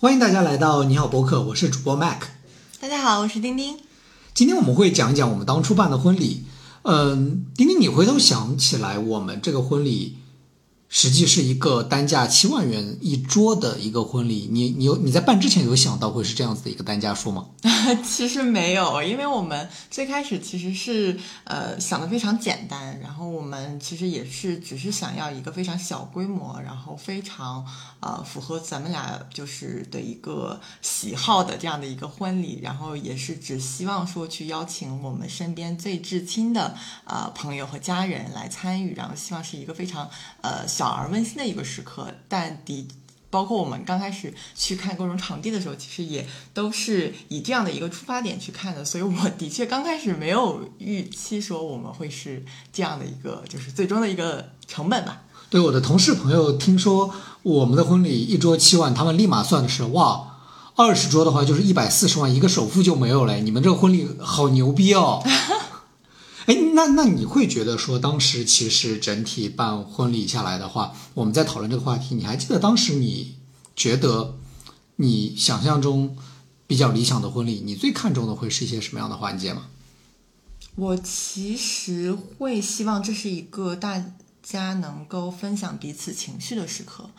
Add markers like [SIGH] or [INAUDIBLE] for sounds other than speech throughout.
欢迎大家来到你好播客，我是主播 Mac。大家好，我是丁丁。今天我们会讲一讲我们当初办的婚礼。嗯，丁丁，你回头想起来，我们这个婚礼。实际是一个单价七万元一桌的一个婚礼，你你有你在办之前有想到会是这样子的一个单价数吗？[LAUGHS] 其实没有，因为我们最开始其实是呃想的非常简单，然后我们其实也是只是想要一个非常小规模，然后非常呃符合咱们俩就是的一个喜好的这样的一个婚礼，然后也是只希望说去邀请我们身边最至亲的呃朋友和家人来参与，然后希望是一个非常呃。小而温馨的一个时刻，但的包括我们刚开始去看各种场地的时候，其实也都是以这样的一个出发点去看的。所以我的确刚开始没有预期说我们会是这样的一个，就是最终的一个成本吧。对我的同事朋友听说我们的婚礼一桌七万，他们立马算的是哇，二十桌的话就是一百四十万，一个首付就没有了。你们这个婚礼好牛逼哦！哎，那那你会觉得说，当时其实整体办婚礼下来的话，我们在讨论这个话题，你还记得当时你觉得你想象中比较理想的婚礼，你最看重的会是一些什么样的环节吗？我其实会希望这是一个大家能够分享彼此情绪的时刻。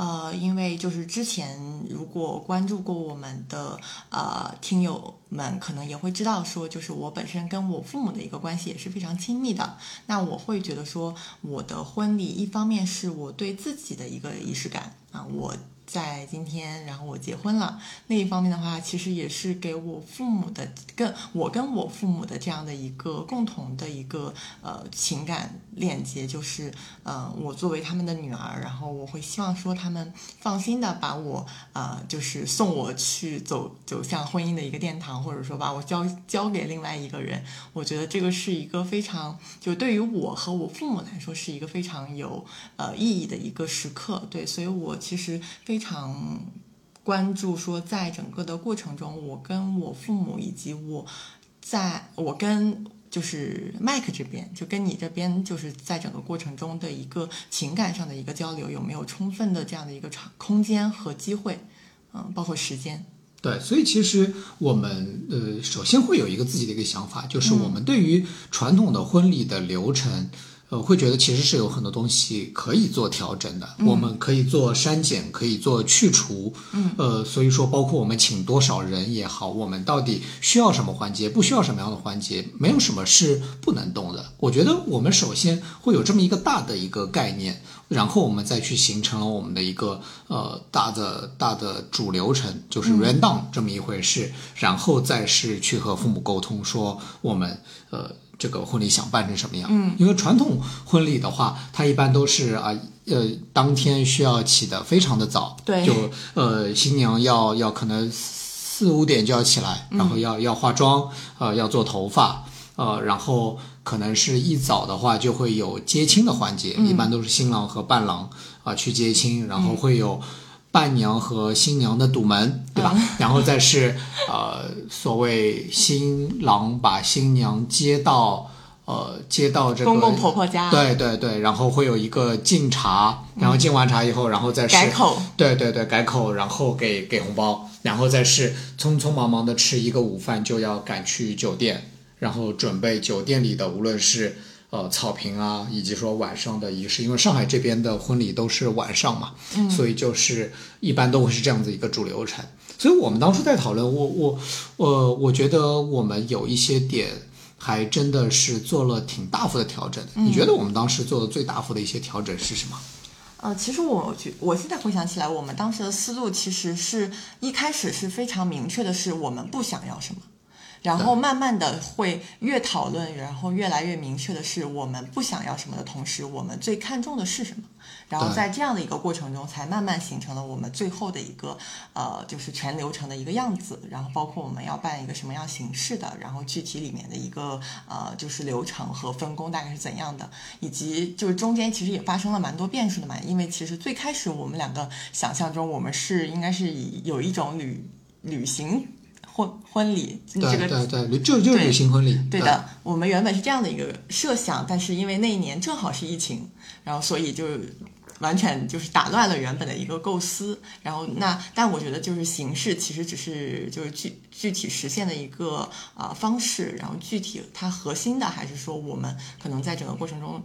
呃，因为就是之前如果关注过我们的呃听友们，可能也会知道说，就是我本身跟我父母的一个关系也是非常亲密的。那我会觉得说，我的婚礼一方面是我对自己的一个仪式感啊，我。在今天，然后我结婚了。另一方面的话，其实也是给我父母的，跟我跟我父母的这样的一个共同的一个呃情感链接，就是呃，我作为他们的女儿，然后我会希望说他们放心的把我呃，就是送我去走走向婚姻的一个殿堂，或者说把我交交给另外一个人。我觉得这个是一个非常，就对于我和我父母来说是一个非常有呃意义的一个时刻。对，所以我其实非。非常关注说，在整个的过程中，我跟我父母以及我，在我跟就是麦克这边，就跟你这边，就是在整个过程中的一个情感上的一个交流，有没有充分的这样的一个场空间和机会？嗯，包括时间。对，所以其实我们呃，首先会有一个自己的一个想法，就是我们对于传统的婚礼的流程。呃，会觉得其实是有很多东西可以做调整的，我们可以做删减，可以做去除，嗯，呃，所以说包括我们请多少人也好，我们到底需要什么环节，不需要什么样的环节，没有什么是不能动的。我觉得我们首先会有这么一个大的一个概念，然后我们再去形成了我们的一个呃大的大的主流程，就是 run down 这么一回事，然后再是去和父母沟通说我们呃。这个婚礼想办成什么样？嗯，因为传统婚礼的话，它一般都是啊，呃，当天需要起得非常的早，对，就呃，新娘要要可能四五点就要起来，然后要要化妆，呃，要做头发，呃，然后可能是一早的话就会有接亲的环节，一般都是新郎和伴郎啊去接亲，然后会有。伴娘和新娘的堵门，对吧？[LAUGHS] 然后再是，呃，所谓新郎把新娘接到，呃，接到这个公公婆婆家，对对对，然后会有一个敬茶，然后敬完茶以后，然后再是改口，对对对，改口，然后给给红包，然后再是匆匆忙忙的吃一个午饭，就要赶去酒店，然后准备酒店里的无论是。呃，草坪啊，以及说晚上的仪式，因为上海这边的婚礼都是晚上嘛，所以就是一般都会是这样子一个主流程。所以我们当初在讨论，我我我我觉得我们有一些点还真的是做了挺大幅的调整。你觉得我们当时做的最大幅的一些调整是什么？呃，其实我觉我现在回想起来，我们当时的思路其实是一开始是非常明确的，是我们不想要什么。然后慢慢的会越讨论，然后越来越明确的是我们不想要什么的同时，我们最看重的是什么。然后在这样的一个过程中，才慢慢形成了我们最后的一个呃，就是全流程的一个样子。然后包括我们要办一个什么样形式的，然后具体里面的一个呃，就是流程和分工大概是怎样的，以及就是中间其实也发生了蛮多变数的嘛。因为其实最开始我们两个想象中，我们是应该是以有一种旅旅行。婚婚礼，对对对，就就是旅行婚礼。对的，我们原本是这样的一个设想，但是因为那一年正好是疫情，然后所以就完全就是打乱了原本的一个构思。然后那但我觉得就是形式其实只是就是具具体实现的一个呃方式，然后具体它核心的还是说我们可能在整个过程中。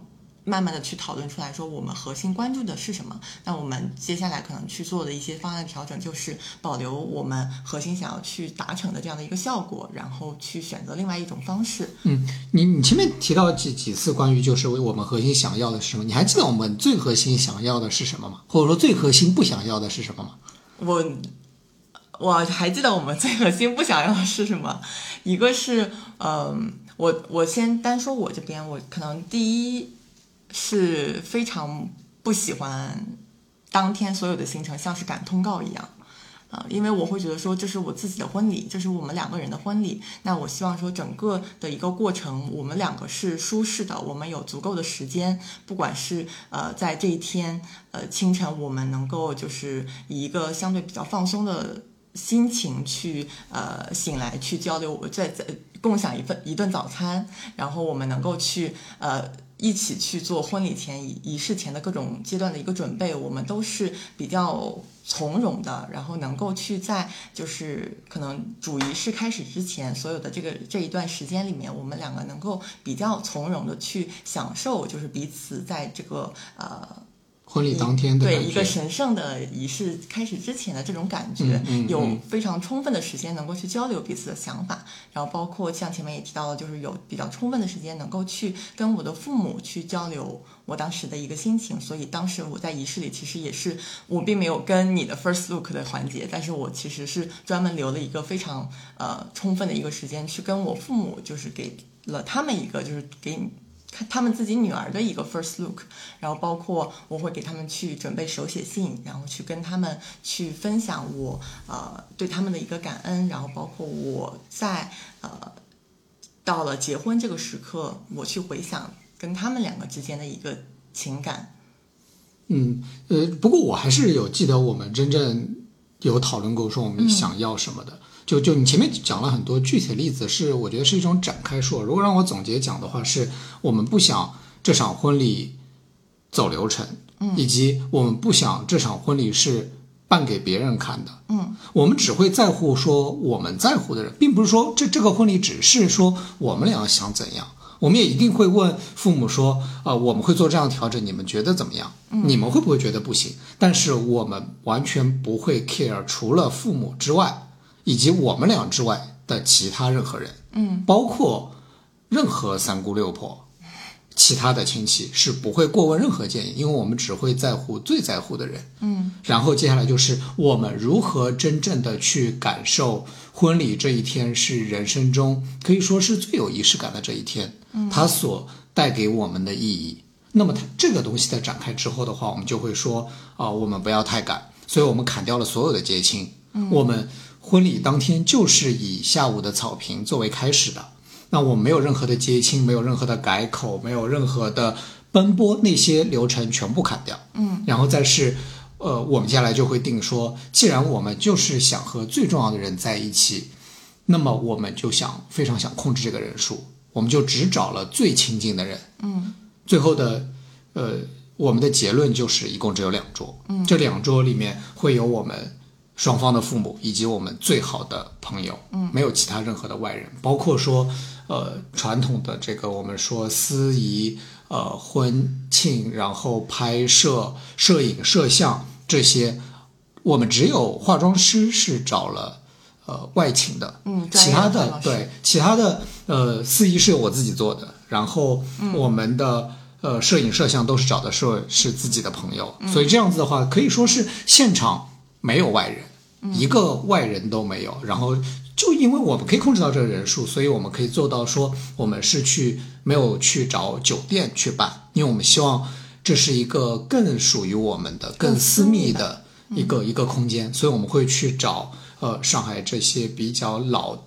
慢慢的去讨论出来说，我们核心关注的是什么？那我们接下来可能去做的一些方案调整，就是保留我们核心想要去达成的这样的一个效果，然后去选择另外一种方式。嗯，你你前面提到几几次关于就是我们核心想要的是什么？你还记得我们最核心想要的是什么吗？或者说最核心不想要的是什么吗？我我还记得我们最核心不想要的是什么？一个是，嗯，我我先单说我这边，我可能第一。是非常不喜欢当天所有的行程像是赶通告一样，啊，因为我会觉得说这是我自己的婚礼，这是我们两个人的婚礼，那我希望说整个的一个过程，我们两个是舒适的，我们有足够的时间，不管是呃在这一天呃清晨，我们能够就是以一个相对比较放松的心情去呃醒来去交流，我在在共享一份一顿早餐，然后我们能够去呃。一起去做婚礼前仪仪式前的各种阶段的一个准备，我们都是比较从容的，然后能够去在就是可能主仪式开始之前，所有的这个这一段时间里面，我们两个能够比较从容的去享受，就是彼此在这个呃。婚礼当天的对一个神圣的仪式开始之前的这种感觉，有非常充分的时间能够去交流彼此的想法，然后包括像前面也提到了，就是有比较充分的时间能够去跟我的父母去交流我当时的一个心情。所以当时我在仪式里其实也是我并没有跟你的 first look 的环节，但是我其实是专门留了一个非常呃充分的一个时间去跟我父母，就是给了他们一个就是给你。他们自己女儿的一个 first look，然后包括我会给他们去准备手写信，然后去跟他们去分享我呃对他们的一个感恩，然后包括我在呃到了结婚这个时刻，我去回想跟他们两个之间的一个情感。嗯呃，不过我还是有记得我们真正有讨论过说我们想要什么的。就就你前面讲了很多具体的例子，是我觉得是一种展开说。如果让我总结讲的话，是我们不想这场婚礼走流程，嗯，以及我们不想这场婚礼是办给别人看的，嗯，我们只会在乎说我们在乎的人，并不是说这这个婚礼只是说我们俩想怎样，我们也一定会问父母说，啊，我们会做这样调整，你们觉得怎么样？你们会不会觉得不行？但是我们完全不会 care，除了父母之外。以及我们俩之外的其他任何人，嗯，包括任何三姑六婆，其他的亲戚是不会过问任何建议，因为我们只会在乎最在乎的人，嗯。然后接下来就是我们如何真正的去感受婚礼这一天是人生中可以说是最有仪式感的这一天，嗯，它所带给我们的意义。那么它这个东西在展开之后的话，我们就会说啊，我们不要太赶，所以我们砍掉了所有的结亲，嗯，我们。婚礼当天就是以下午的草坪作为开始的，那我没有任何的接亲，没有任何的改口，没有任何的奔波，那些流程全部砍掉。嗯，然后再是，呃，我们接下来就会定说，既然我们就是想和最重要的人在一起，那么我们就想非常想控制这个人数，我们就只找了最亲近的人。嗯，最后的，呃，我们的结论就是一共只有两桌。嗯，这两桌里面会有我们。双方的父母以及我们最好的朋友，嗯，没有其他任何的外人，包括说，呃，传统的这个我们说司仪，呃，婚庆，然后拍摄、摄影、摄像这些，我们只有化妆师是找了呃外请的，嗯，其他的对其他的呃司仪是由我自己做的，然后我们的呃摄影摄像都是找的是是自己的朋友，所以这样子的话可以说是现场。没有外人，一个外人都没有。然后就因为我们可以控制到这个人数，所以我们可以做到说，我们是去没有去找酒店去办，因为我们希望这是一个更属于我们的、更私密的一个一个空间，所以我们会去找呃上海这些比较老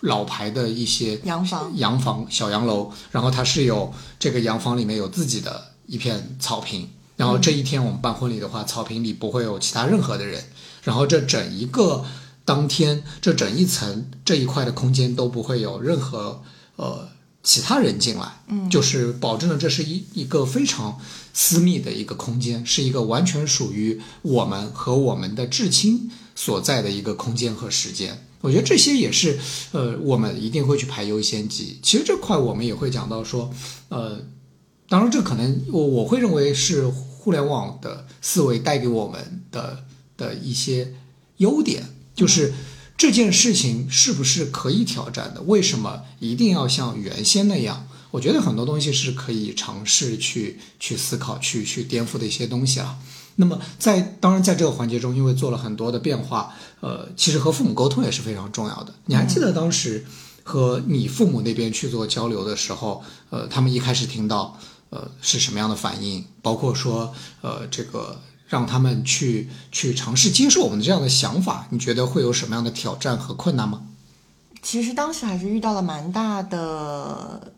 老牌的一些洋房、洋房、小洋楼，然后它是有这个洋房里面有自己的一片草坪。然后这一天我们办婚礼的话，草坪里不会有其他任何的人。然后这整一个当天，这整一层这一块的空间都不会有任何呃其他人进来，嗯，就是保证了这是一一个非常私密的一个空间，是一个完全属于我们和我们的至亲所在的一个空间和时间。我觉得这些也是，呃，我们一定会去排优先级。其实这块我们也会讲到说，呃，当然这可能我我会认为是互联网的思维带给我们的的一些优点，就是。这件事情是不是可以挑战的？为什么一定要像原先那样？我觉得很多东西是可以尝试去去思考、去去颠覆的一些东西啊。那么在当然在这个环节中，因为做了很多的变化，呃，其实和父母沟通也是非常重要的。你还记得当时和你父母那边去做交流的时候，呃，他们一开始听到呃是什么样的反应？包括说呃这个。让他们去去尝试接受我们的这样的想法，你觉得会有什么样的挑战和困难吗？其实当时还是遇到了蛮大的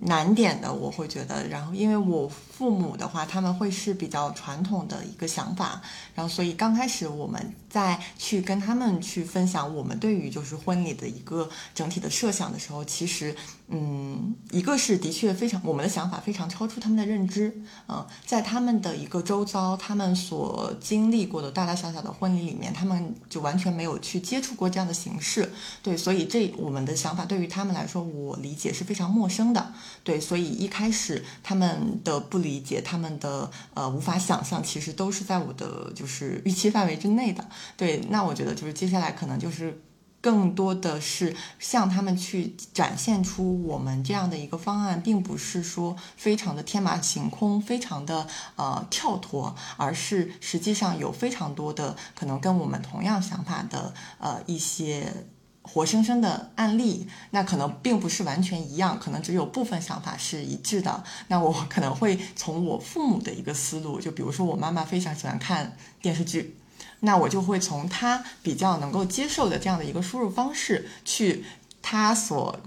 难点的，我会觉得。然后，因为我父母的话，他们会是比较传统的一个想法，然后所以刚开始我们在去跟他们去分享我们对于就是婚礼的一个整体的设想的时候，其实。嗯，一个是的确非常，我们的想法非常超出他们的认知。嗯，在他们的一个周遭，他们所经历过的大大小小的婚礼里面，他们就完全没有去接触过这样的形式。对，所以这我们的想法对于他们来说，我理解是非常陌生的。对，所以一开始他们的不理解，他们的呃无法想象，其实都是在我的就是预期范围之内的。对，那我觉得就是接下来可能就是。更多的是向他们去展现出我们这样的一个方案，并不是说非常的天马行空，非常的呃跳脱，而是实际上有非常多的可能跟我们同样想法的呃一些活生生的案例。那可能并不是完全一样，可能只有部分想法是一致的。那我可能会从我父母的一个思路，就比如说我妈妈非常喜欢看电视剧。那我就会从他比较能够接受的这样的一个输入方式，去他所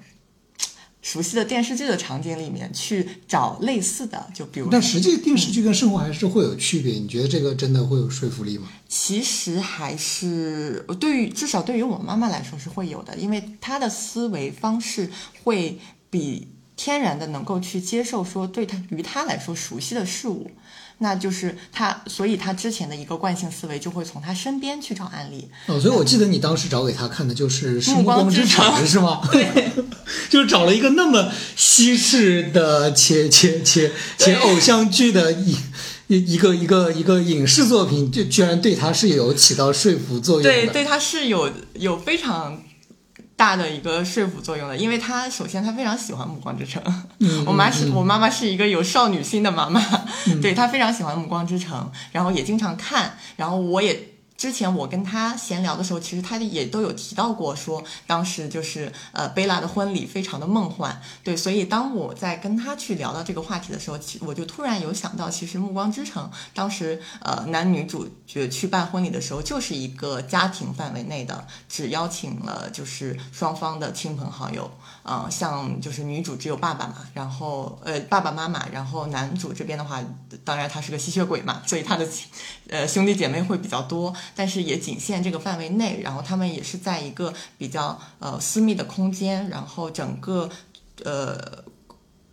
熟悉的电视剧的场景里面去找类似的，就比如。但实际电视剧跟生活还是会有区别，你觉得这个真的会有说服力吗？其实还是对于至少对于我妈妈来说是会有的，因为她的思维方式会比天然的能够去接受说对他于他来说熟悉的事物。那就是他，所以他之前的一个惯性思维就会从他身边去找案例。哦，所以我记得你当时找给他看的就是《暮光之城》，是吗？对，[LAUGHS] 就是找了一个那么西式的且且且且偶像剧的一一一个一个一个影视作品，就居然对他是有起到说服作用的。对，对他是有有非常。大的一个说服作用的，因为他首先他非常喜欢《暮光之城》，[LAUGHS] 我妈是我妈妈是一个有少女心的妈妈，对她非常喜欢《暮光之城》，然后也经常看，然后我也。之前我跟他闲聊的时候，其实他也都有提到过，说当时就是呃贝拉的婚礼非常的梦幻，对，所以当我在跟他去聊到这个话题的时候，其我就突然有想到，其实《暮光之城》当时呃男女主角去办婚礼的时候，就是一个家庭范围内的，只邀请了就是双方的亲朋好友，嗯，像就是女主只有爸爸嘛，然后呃爸爸妈妈，然后男主这边的话，当然他是个吸血鬼嘛，所以他的呃兄弟姐妹会比较多。但是也仅限这个范围内，然后他们也是在一个比较呃私密的空间，然后整个呃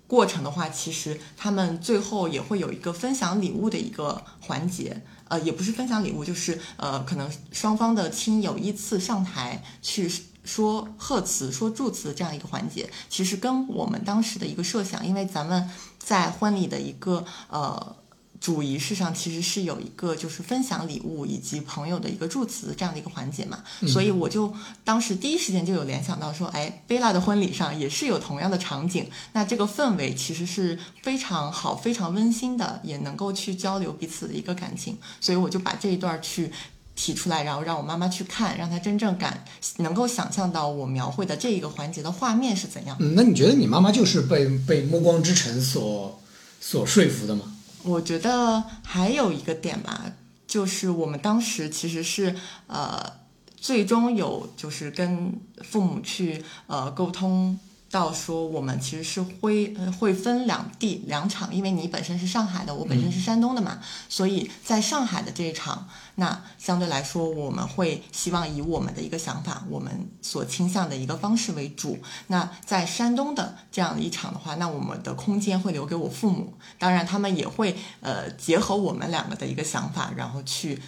过程的话，其实他们最后也会有一个分享礼物的一个环节，呃，也不是分享礼物，就是呃可能双方的亲友依次上台去说贺词、说祝词这样一个环节，其实跟我们当时的一个设想，因为咱们在婚礼的一个呃。主仪式上其实是有一个就是分享礼物以及朋友的一个祝词这样的一个环节嘛，所以我就当时第一时间就有联想到说，哎，贝拉的婚礼上也是有同样的场景，那这个氛围其实是非常好、非常温馨的，也能够去交流彼此的一个感情，所以我就把这一段去提出来，然后让我妈妈去看，让她真正感能够想象到我描绘的这一个环节的画面是怎样。嗯，那你觉得你妈妈就是被被《暮光之城》所所说服的吗？我觉得还有一个点吧，就是我们当时其实是呃，最终有就是跟父母去呃沟通到说，我们其实是会呃会分两地两场，因为你本身是上海的，我本身是山东的嘛，所以在上海的这一场，那相对来说，我们会希望以我们的一个想法，我们所倾向的一个方式为主。那在山东的这样的一场的话，那我们的空间会留给我父母，当然他们也会呃结合我们两个的一个想法，然后去。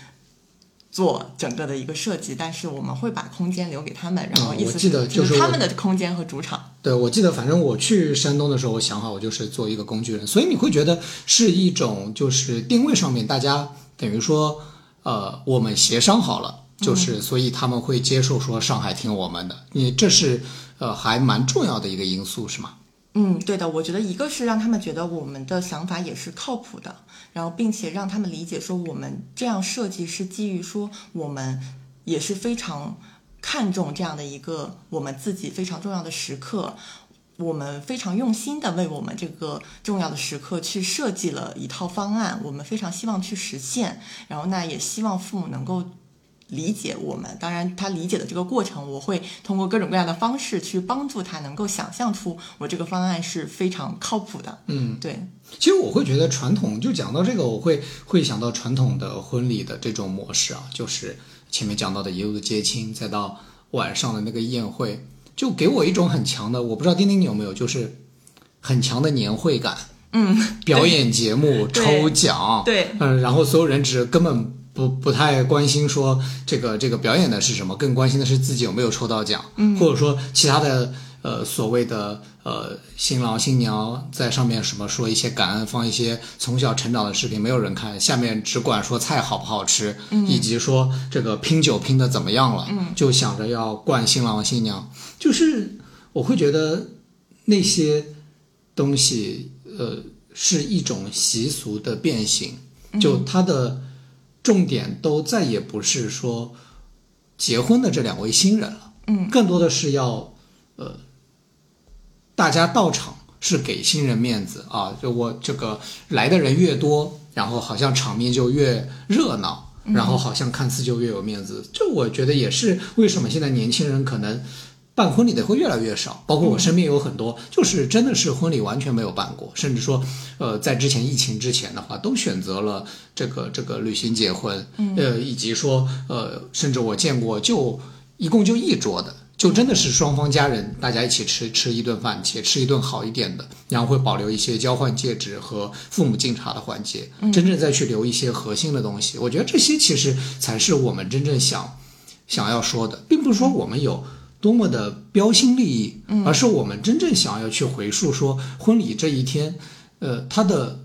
做整个的一个设计，但是我们会把空间留给他们，然后意思嗯记得就是他们的空间和主场。对，我记得，反正我去山东的时候，我想好我就是做一个工具人，所以你会觉得是一种就是定位上面，大家等于说，呃，我们协商好了，就是所以他们会接受说上海听我们的，你这是呃还蛮重要的一个因素，是吗？嗯，对的，我觉得一个是让他们觉得我们的想法也是靠谱的，然后并且让他们理解说我们这样设计是基于说我们也是非常看重这样的一个我们自己非常重要的时刻，我们非常用心的为我们这个重要的时刻去设计了一套方案，我们非常希望去实现，然后那也希望父母能够。理解我们，当然他理解的这个过程，我会通过各种各样的方式去帮助他能够想象出我这个方案是非常靠谱的。嗯，对，其实我会觉得传统，就讲到这个，我会会想到传统的婚礼的这种模式啊，就是前面讲到的一路的接亲，再到晚上的那个宴会，就给我一种很强的，我不知道丁丁你有没有，就是很强的年会感。嗯，表演节目、抽奖，对，嗯，然后所有人只根本不不太关心说这个这个表演的是什么，更关心的是自己有没有抽到奖，嗯，或者说其他的呃所谓的呃新郎新娘在上面什么说一些感恩，放一些从小成长的视频，没有人看，下面只管说菜好不好吃，嗯，以及说这个拼酒拼的怎么样了，嗯，就想着要灌新郎新娘，就是我会觉得那些东西。呃，是一种习俗的变形，就它的重点都再也不是说结婚的这两位新人了，嗯，更多的是要呃，大家到场是给新人面子啊，就我这个来的人越多，然后好像场面就越热闹，然后好像看似就越有面子，这我觉得也是为什么现在年轻人可能。办婚礼的会越来越少，包括我身边有很多，就是真的是婚礼完全没有办过，甚至说，呃，在之前疫情之前的话，都选择了这个这个旅行结婚，呃，以及说，呃，甚至我见过就一共就一桌的，就真的是双方家人大家一起吃吃一顿饭，且吃一顿好一点的，然后会保留一些交换戒指和父母敬茶的环节，真正再去留一些核心的东西。我觉得这些其实才是我们真正想想要说的，并不是说我们有。多么的标新立异，而是我们真正想要去回溯说婚礼这一天，呃，它的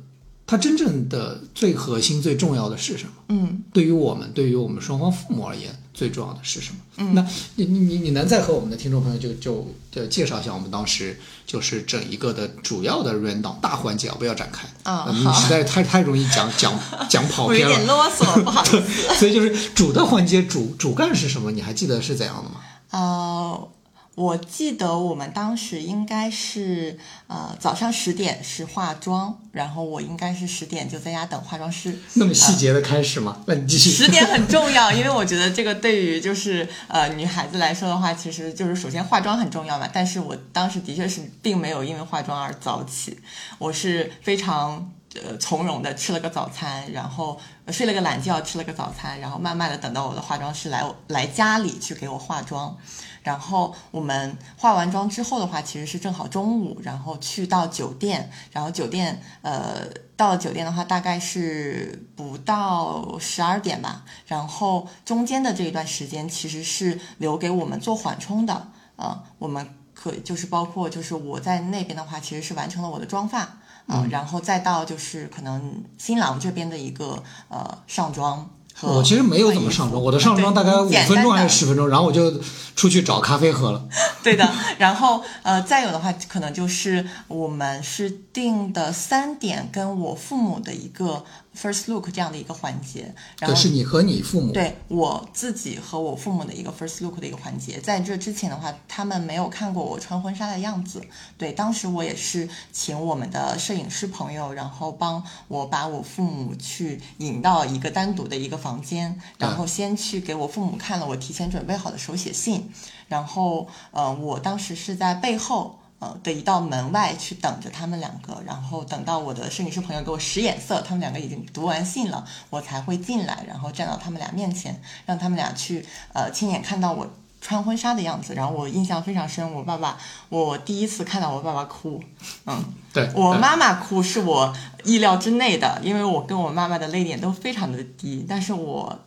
它真正的最核心、最重要的是什么？嗯，对于我们，对于我们双方父母而言，最重要的是什么？嗯，那你你你你能再和我们的听众朋友就就就介绍一下我们当时就是整一个的主要的 run down 大环节啊，不要展开啊呃你实在太太容易讲讲讲跑偏了点，啰嗦，不好意思。[LAUGHS] 所以就是主的环节主主干是什么？你还记得是怎样的吗？呃，我记得我们当时应该是呃早上十点是化妆，然后我应该是十点就在家等化妆师。那么细节的开始吗？那你继续。十点很重要，[LAUGHS] 因为我觉得这个对于就是呃女孩子来说的话，其实就是首先化妆很重要嘛。但是我当时的确是并没有因为化妆而早起，我是非常呃从容的吃了个早餐，然后睡了个懒觉，吃了个早餐，然后慢慢的等到我的化妆师来来家里去给我化妆。然后我们化完妆之后的话，其实是正好中午，然后去到酒店，然后酒店呃到了酒店的话，大概是不到十二点吧。然后中间的这一段时间其实是留给我们做缓冲的，呃，我们可就是包括就是我在那边的话，其实是完成了我的妆发。啊、然后再到就是可能新郎这边的一个呃上妆我其实没有怎么上妆，我的上妆大概五分钟还是十分钟，然后我就出去找咖啡喝了。[LAUGHS] 对的，然后呃，再有的话，可能就是我们是定的三点跟我父母的一个 first look 这样的一个环节，然对，后是你和你父母。对我自己和我父母的一个 first look 的一个环节，在这之前的话，他们没有看过我穿婚纱的样子。对，当时我也是请我们的摄影师朋友，然后帮我把我父母去引到一个单独的一个房间，然后先去给我父母看了我提前准备好的手写信，然后呃，我当时是在背后。呃的一道门外去等着他们两个，然后等到我的摄影师朋友给我使眼色，他们两个已经读完信了，我才会进来，然后站到他们俩面前，让他们俩去呃亲眼看到我穿婚纱的样子。然后我印象非常深，我爸爸，我第一次看到我爸爸哭，嗯，对我妈妈哭是我意料之内的，因为我跟我妈妈的泪点都非常的低，但是我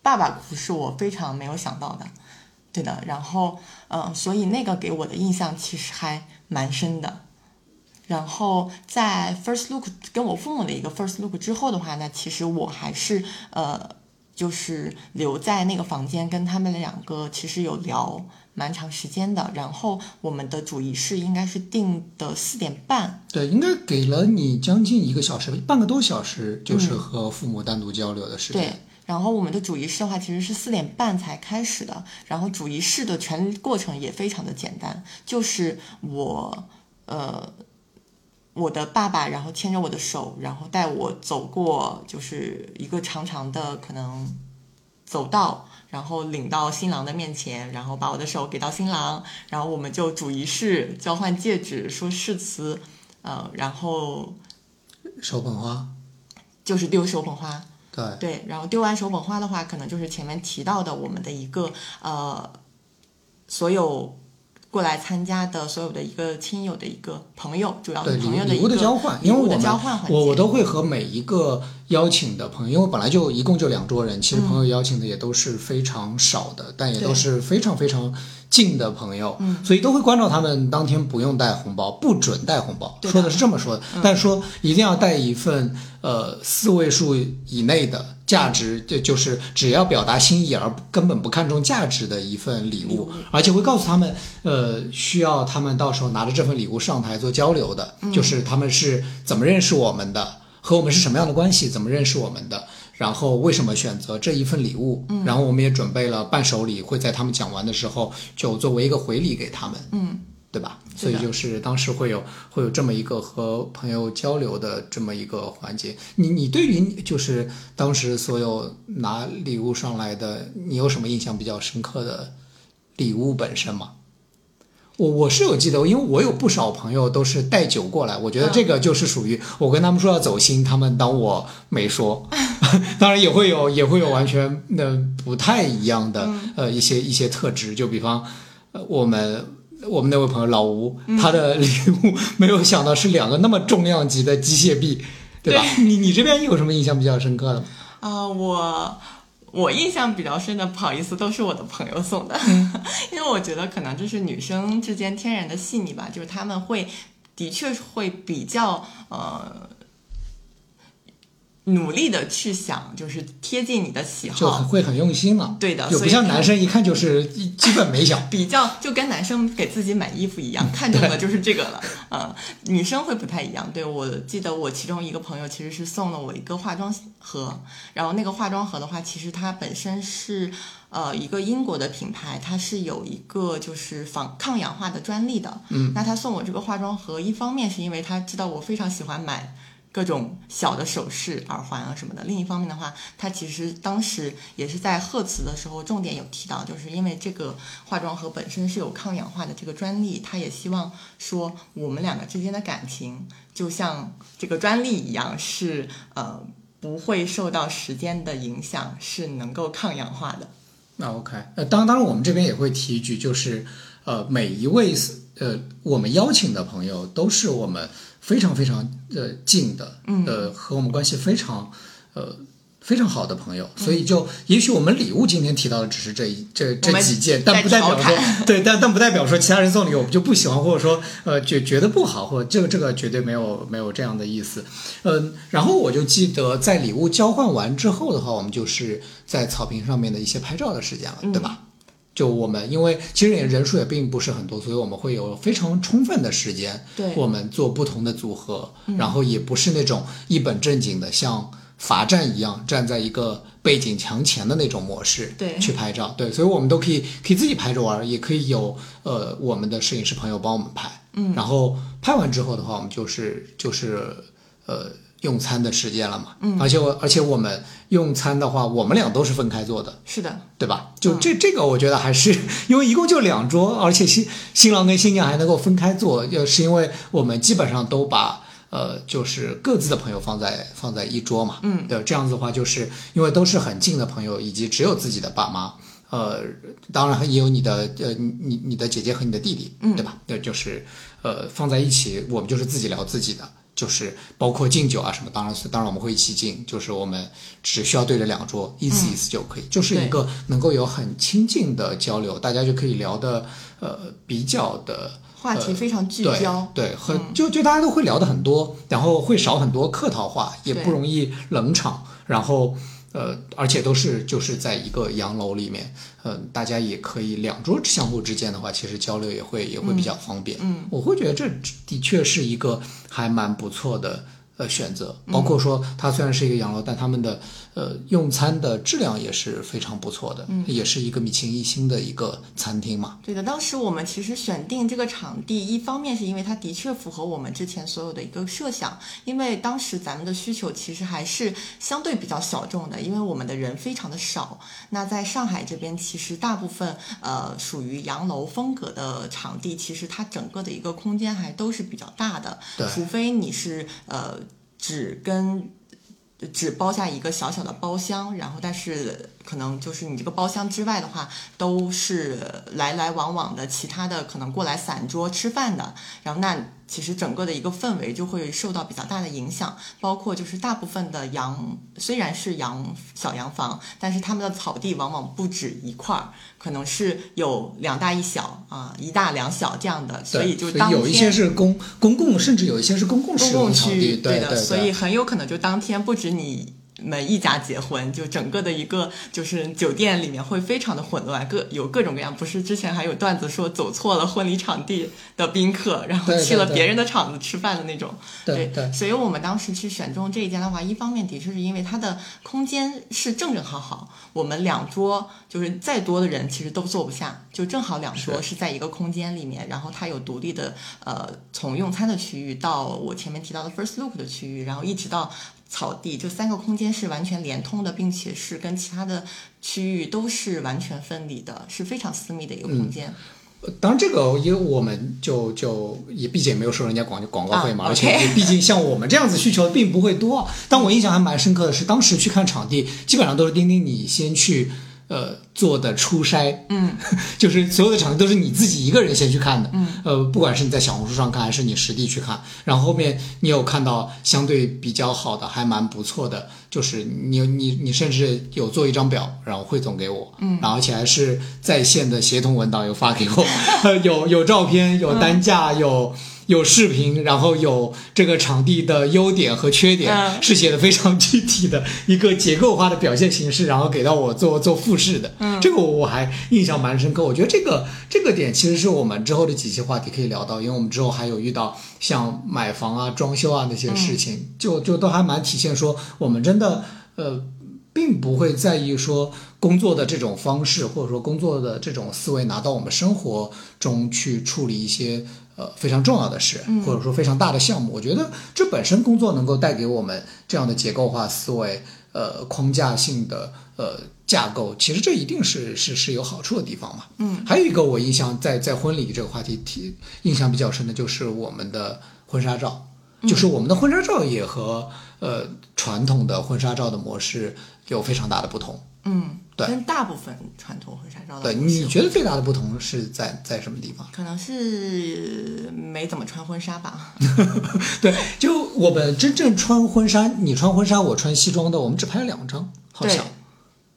爸爸哭是我非常没有想到的。对的，然后嗯、呃所以那个给我的印象其实还蛮深的。然后在 first look 跟我父母的一个 first look 之后的话，那其实我还是呃，就是留在那个房间跟他们两个其实有聊蛮长时间的。然后我们的主仪式应该是定的四点半，对，应该给了你将近一个小时，半个多小时，就是和父母单独交流的时间。对，然后我们的主仪式的话，其实是四点半才开始的。然后主仪式的全过程也非常的简单，就是我呃我的爸爸，然后牵着我的手，然后带我走过就是一个长长的可能走道。然后领到新郎的面前，然后把我的手给到新郎，然后我们就主仪式交换戒指，说誓词，呃，然后手捧花，就是丢手捧花，对，对，然后丢完手捧花的话，可能就是前面提到的我们的一个呃，所有过来参加的所有的一个亲友的一个朋友，主要朋友的一个礼物的交换，因为我们交换。我我都会和每一个邀请的朋友，因为本来就一共就两桌人，其实朋友邀请的也都是非常少的，但也都是非常非常近的朋友，所以都会关照他们当天不用带红包，不准带红包，的。说的是这么说的，但说一定要带一份呃四位数以内的价值，就就是只要表达心意而根本不看重价值的一份礼物，而且会告诉他们，呃，需要他们到时候拿着这份礼物上台做交流的，就是他们是怎么认识我们的，和我们是什么样的关系，怎么认识我们的。然后为什么选择这一份礼物？然后我们也准备了伴手礼，会在他们讲完的时候就作为一个回礼给他们，嗯，对吧？所以就是当时会有会有这么一个和朋友交流的这么一个环节。你你对于就是当时所有拿礼物上来的，你有什么印象比较深刻的礼物本身吗？我我是有记得，因为我有不少朋友都是带酒过来，我觉得这个就是属于我跟他们说要走心，他们当我没说。[LAUGHS] 当然也会有也会有完全那不太一样的呃一些一些特质，就比方呃我们我们那位朋友老吴，他的礼物没有想到是两个那么重量级的机械臂，对吧？你你这边有什么印象比较深刻的吗？啊、我我印象比较深的，不好意思，都是我的朋友送的，[LAUGHS] 因为我觉得可能就是女生之间天然的细腻吧，就是她们会的确会比较呃。努力的去想，就是贴近你的喜好，会很用心了，对的，就不像男生一看就是一基本没想。[LAUGHS] 比较就跟男生给自己买衣服一样，看中的 [LAUGHS] 就是这个了。嗯，女生会不太一样。对我记得我其中一个朋友其实是送了我一个化妆盒，然后那个化妆盒的话，其实它本身是呃一个英国的品牌，它是有一个就是防抗氧化的专利的。嗯，那他送我这个化妆盒，一方面是因为他知道我非常喜欢买。各种小的首饰、耳环啊什么的。另一方面的话，他其实当时也是在贺词的时候重点有提到，就是因为这个化妆盒本身是有抗氧化的这个专利，他也希望说我们两个之间的感情就像这个专利一样，是呃不会受到时间的影响，是能够抗氧化的。那 OK，呃，当当然我们这边也会提一句，就是呃，每一位呃我们邀请的朋友都是我们非常非常呃近的，嗯呃和我们关系非常呃非常好的朋友，所以就也许我们礼物今天提到的只是这一这这几件，但不代表说对，但但不代表说其他人送礼我们就不喜欢，或者说呃觉觉得不好，或者这个这个绝对没有没有这样的意思。嗯，然后我就记得在礼物交换完之后的话，我们就是在草坪上面的一些拍照的时间了，对吧？就我们，因为其实也人数也并不是很多，所以我们会有非常充分的时间，对我们做不同的组合，然后也不是那种一本正经的像罚站一样站在一个背景墙前的那种模式，对去拍照，对，所以我们都可以可以自己拍着玩，也可以有呃我们的摄影师朋友帮我们拍，嗯，然后拍完之后的话，我们就是就是呃用餐的时间了嘛。嗯，而且我而且我们用餐的话，我们俩都是分开坐的，是的，对吧？就这这个，我觉得还是 [LAUGHS] 因为一共就两桌，而且新新郎跟新娘还能够分开坐，要是因为我们基本上都把。呃，就是各自的朋友放在放在一桌嘛，嗯，对，这样子的话，就是因为都是很近的朋友，以及只有自己的爸妈，呃，当然也有你的呃你你的姐姐和你的弟弟，嗯对吧？对，就是呃放在一起，我们就是自己聊自己的，就是包括敬酒啊什么，当然是当然我们会一起敬，就是我们只需要对着两桌意思意思就可以，就是一个能够有很亲近的交流，大家就可以聊的呃比较的。话题非常聚对焦，对，很就就大家都会聊的很多，然后会少很多客套话，也不容易冷场，然后呃，而且都是就是在一个洋楼里面，嗯、大家也可以两桌相互之间的话，其实交流也会也会比较方便。嗯，我会觉得这的确是一个还蛮不错的。呃，选择包括说，它虽然是一个洋楼，但他们的呃用餐的质量也是非常不错的，嗯也是一个米其林一星的一个餐厅嘛。对的，当时我们其实选定这个场地，一方面是因为它的确符合我们之前所有的一个设想，因为当时咱们的需求其实还是相对比较小众的，因为我们的人非常的少。那在上海这边，其实大部分呃属于洋楼风格的场地，其实它整个的一个空间还都是比较大的，对除非你是呃只跟。只包下一个小小的包厢，然后但是可能就是你这个包厢之外的话，都是来来往往的其他的可能过来散桌吃饭的，然后那其实整个的一个氛围就会受到比较大的影响，包括就是大部分的洋虽然是洋小洋房，但是他们的草地往往不止一块儿，可能是有两大一小啊，一大两小这样的，所以就当有一些天。是公公共，甚至有一些是公共使公共用场地，区域，的，对对，所以很有可能就当天不止你们一家结婚，就整个的一个就是酒店里面会非常的混乱，各有各种各样。不是之前还有段子说走错了婚礼场地的宾客，然后去了别人的场子吃饭的那种。对对所以我们当时去选中这一间的话，一方面的确是因为它的空间是正正好好，我们两桌就是再多的人其实都坐不下，就正好两桌是在一个空间里面，然后它有独立的呃从用餐的区域到我前面提到的 first look 的区域，然后一直到草地，就三个空间是完全连通的，并且是跟其他的区域都是完全分离的，是非常私密的一个空间。当然，这个因为我们就就也毕竟也没有收人家广广告费嘛，啊而且也毕竟像我们这样子需求并不会多。但我印象还蛮深刻的是，当时去看场地，基本上都是钉钉你先去呃做的初筛，嗯，[LAUGHS] 就是所有的场地都是你自己一个人先去看的，嗯，呃，不管是你在小红书上看，还是你实地去看，然后后面你有看到相对比较好的，还蛮不错的，就是你你你甚至有做一张表，然后汇总给我，嗯，然后而且还是在线的协同文档有发给我，呃 [LAUGHS] 有有照片，有单价，有。有视频，然后有这个场地的优点和缺点，嗯是写的非常具体的一个结构化的表现形式，然后给到我做做复试的。嗯这个我还印象蛮深刻。我觉得这个这个点其实是我们之后的几期话题可以聊到，因为我们之后还有遇到像买房啊、装修啊那些事情，就就都还蛮体现说我们真的呃。并不会在意说工作的这种方式，或者说工作的这种思维拿到我们生活中去处理一些呃非常重要的事，或者说非常大的项目。我觉得这本身工作能够带给我们这样的结构化思维，呃框架性的呃架构，其实这一定是是是有好处的地方嘛。嗯，还有一个我印象在在婚礼这个话题提印象比较深的就是我们的婚纱照，就是我们的婚纱照也和呃传统的婚纱照的模式有非常大的不同。嗯，对跟大部分传统婚纱照的对，你觉得最大的不同是在在什么地方？可能是没怎么穿婚纱吧？[LAUGHS] 对，就我们真正穿婚纱，你穿婚纱，我穿西装的，我们只拍了两张，好像，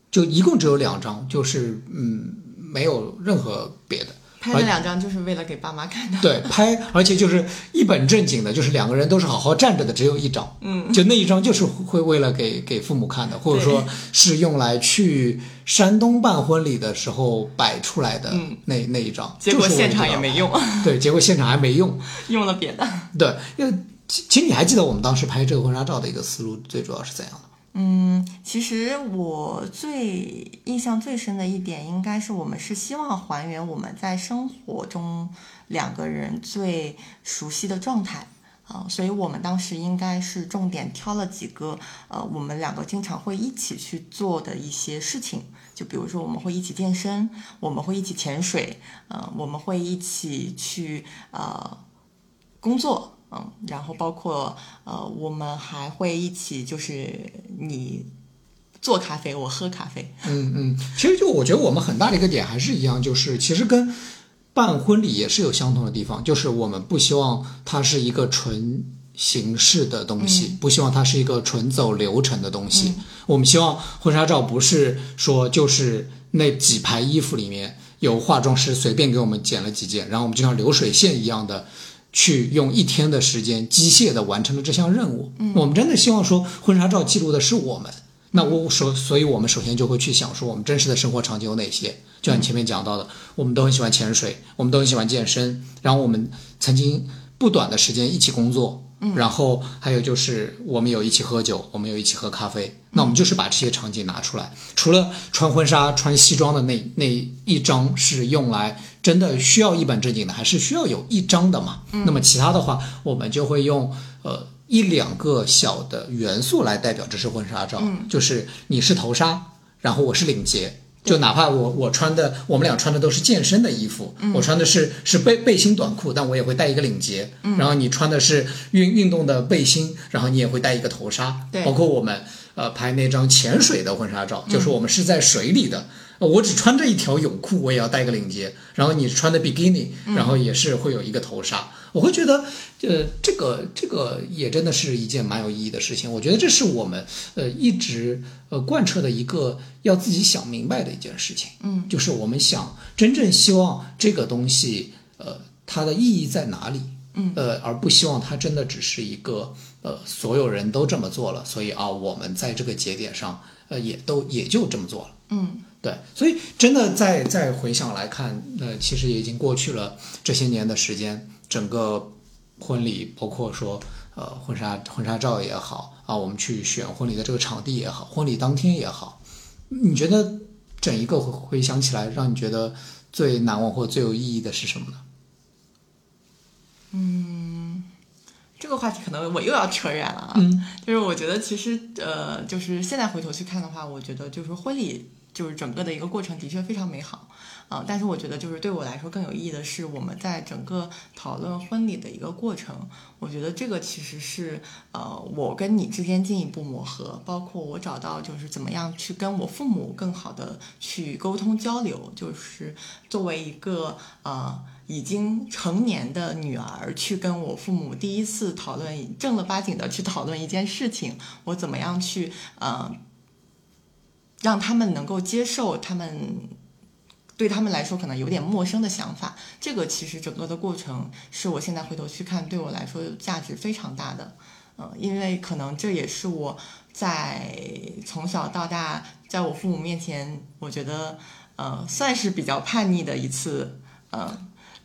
就一共只有两张，就是嗯，没有任何别的。拍了两张就是为了给爸妈看的。对，[LAUGHS] 拍，而且就是一本正经的，就是两个人都是好好站着的，只有一张。嗯，就那一张就是会为了给给父母看的，或者说是用来去山东办婚礼的时候摆出来的嗯那、那一张。结果现场也没用，对，结果现场还没用。[LAUGHS] 用了别的。对，因为其其实你还记得我们当时拍这个婚纱照的一个思路，最主要是怎样？嗯，其实我最印象最深的一点，应该是我们是希望还原我们在生活中两个人最熟悉的状态。啊、所以我们当时应该是重点挑了几个呃，我们两个经常会一起去做的一些事情，就比如说我们会一起健身，我们会一起潜水，呃，我们会一起去呃工作，嗯，然后包括呃，我们还会一起就是你做咖啡，我喝咖啡，嗯嗯，其实就我觉得我们很大的一个点还是一样，就是其实跟办婚礼也是有相同的地方，就是我们不希望它是一个纯形式的东西，不希望它是一个纯走流程的东西。我们希望婚纱照不是说就是那几排衣服里面有化妆师随便给我们剪了几件，然后我们就像流水线一样的。去用一天的时间机械的完成了这项任务。嗯，我们真的希望说婚纱照记录的是我们。那我首，所以我们首先就会去想说，我们真实的生活场景有哪些？就像你前面讲到的，我们都很喜欢潜水，我们都很喜欢健身，然后我们曾经不短的时间一起工作，嗯，然后还有就是我们有一起喝酒，我们有一起喝咖啡，那我们就是把这些场景拿出来，除了穿婚纱、穿西装的那那一张是用来真的需要一本正经的，还是需要有一张的嘛？那么其他的话，我们就会用呃。一两个小的元素来代表这是婚纱照，就是你是头纱，然后我是领结，就哪怕我我穿的我们俩穿的都是健身的衣服，我穿的是是背背心短裤，但我也会带一个领结，然后你穿的是运运动的背心，然后你也会带一个头纱，对包括我们呃拍那张潜水的婚纱照，就是我们是在水里的。呃我只穿这一条泳裤，我也要带个领结。然后你穿的比基尼，然后也是会有一个头纱。我会觉得，呃，这个这个也真的是一件蛮有意义的事情。我觉得这是我们呃一直呃贯彻的一个要自己想明白的一件事情。嗯，就是我们想真正希望这个东西，呃，它的意义在哪里？嗯，呃，而不希望它真的只是一个呃所有人都这么做了，所以啊，我们在这个节点上，呃，也都也就这么做了。嗯对，所以真的再再回想来看，呃，其实也已经过去了这些年的时间，整个婚礼，包括说呃婚纱婚纱照也好啊，我们去选婚礼的这个场地也好，婚礼当天也好，你觉得整一个回回想起来，让你觉得最难忘或最有意义的是什么呢？嗯这个话题可能我又要扯远了啊，嗯就是我觉得其实呃，就是现在回头去看的话，我觉得就是婚礼就是整个的一个过程的确非常美好，啊、但是我觉得就是对我来说更有意义的是我们在整个讨论婚礼的一个过程，我觉得这个其实是呃我跟你之间进一步磨合，包括我找到就是怎么样去跟我父母更好的去沟通交流，就是作为一个呃。已经成年的女儿去跟我父母第一次讨论正儿八经的去讨论一件事情，我怎么样去呃让他们能够接受他们对他们来说可能有点陌生的想法。这个其实整个的过程是我现在回头去看，对我来说价值非常大的。呃，因为可能这也是我在从小到大，在我父母面前，我觉得呃算是比较叛逆的一次，呃，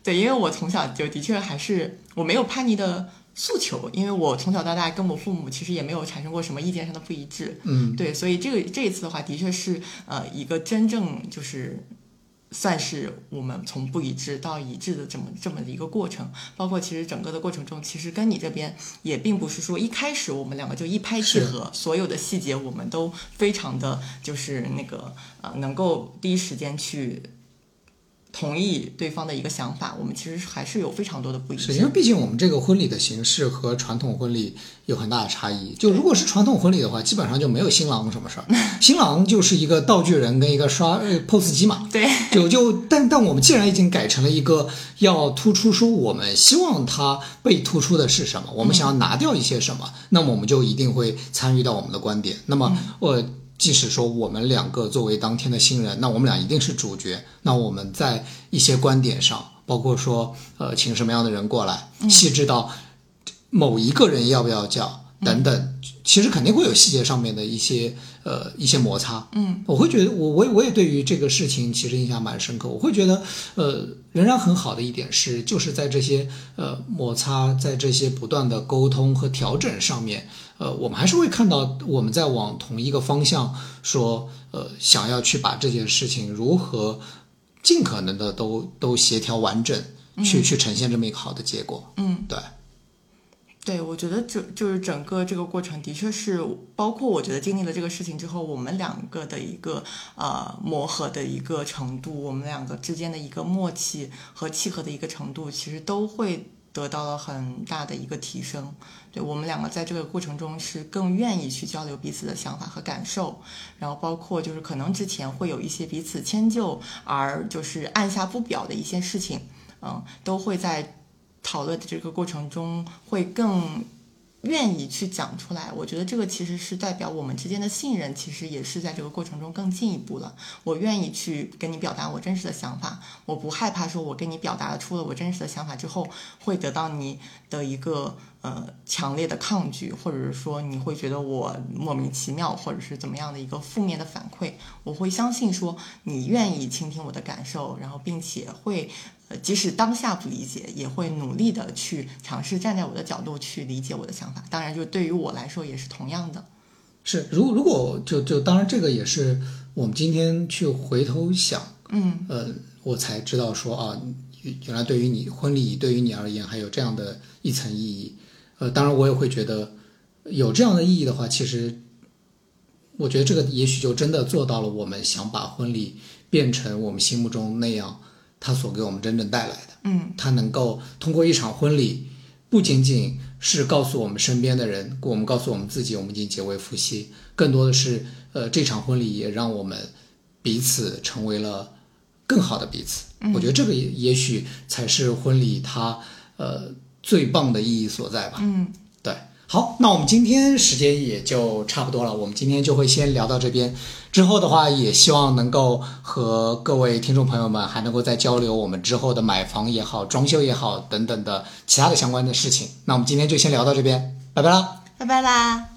对，因为我从小就的确还是我没有叛逆的诉求，因为我从小到大跟我父母其实也没有产生过什么意见上的不一致，嗯对，所以这个这一次的话，的确是呃一个真正就是算是我们从不一致到一致的这么这么的一个过程。包括其实整个的过程中，其实跟你这边也并不是说一开始我们两个就一拍即合，所有的细节我们都非常的就是那个呃能够第一时间去。同意对方的一个想法，我们其实还是有非常多的不一是因为。毕竟我们这个婚礼的形式和传统婚礼有很大的差异。就如果是传统婚礼的话，基本上就没有新郎什么事儿，[LAUGHS] 新郎就是一个道具人跟一个刷呃 POS 机嘛。对，就就但但我们既然已经改成了一个要突出说我们希望它被突出的是什么，我们想要拿掉一些什么，那么我们就一定会参与到我们的观点。那么我。即使说我们两个作为当天的新人，那我们俩一定是主角。那我们在一些观点上，包括说，呃，请什么样的人过来，细致到某一个人要不要叫等等，其实肯定会有细节上面的一些呃一些摩擦。嗯，我会觉得我我也我也对于这个事情其实印象蛮深刻。我会觉得呃仍然很好的一点是，就是在这些呃摩擦，在这些不断的沟通和调整上面，呃，我们还是会看到我们在往同一个方向说，呃，想要去把这件事情如何尽可能的都都协调完整，去去呈现这么一个好的结果。嗯，对。对，我觉得就就是整个这个过程的确是，包括我觉得经历了这个事情之后，我们两个的一个呃磨合的一个程度，我们两个之间的一个默契和契合的一个程度，其实都会得到了很大的一个提升。对我们两个在这个过程中是更愿意去交流彼此的想法和感受，然后包括就是可能之前会有一些彼此迁就而就是按下不表的一些事情，嗯，都会在。讨论的这个过程中，会更愿意去讲出来。我觉得这个其实是代表我们之间的信任，其实也是在这个过程中更进一步了。我愿意去跟你表达我真实的想法，我不害怕说我跟你表达出了我真实的想法之后，会得到你的一个呃强烈的抗拒，或者是说你会觉得我莫名其妙，或者是怎么样的一个负面的反馈。我会相信说你愿意倾听我的感受，然后并且会。呃，即使当下不理解，也会努力的去尝试站在我的角度去理解我的想法。当然，就对于我来说也是同样的。是，如如果就就当然这个也是我们今天去回头想，嗯，呃，我才知道说啊，原来对于你婚礼对于你而言还有这样的一层意义。呃，当然我也会觉得有这样的意义的话，其实我觉得这个也许就真的做到了我们想把婚礼变成我们心目中那样。他所给我们真正带来的，嗯，他能够通过一场婚礼，不仅仅是告诉我们身边的人，我们告诉我们自己，我们已经结为夫妻，更多的是，呃，这场婚礼也让我们彼此成为了更好的彼此。我觉得这个也也许才是婚礼它呃最棒的意义所在吧。嗯。好，那我们今天时间也就差不多了，我们今天就会先聊到这边。之后的话，也希望能够和各位听众朋友们还能够再交流我们之后的买房也好、装修也好等等的其他的相关的事情。那我们今天就先聊到这边，拜拜啦，拜拜啦。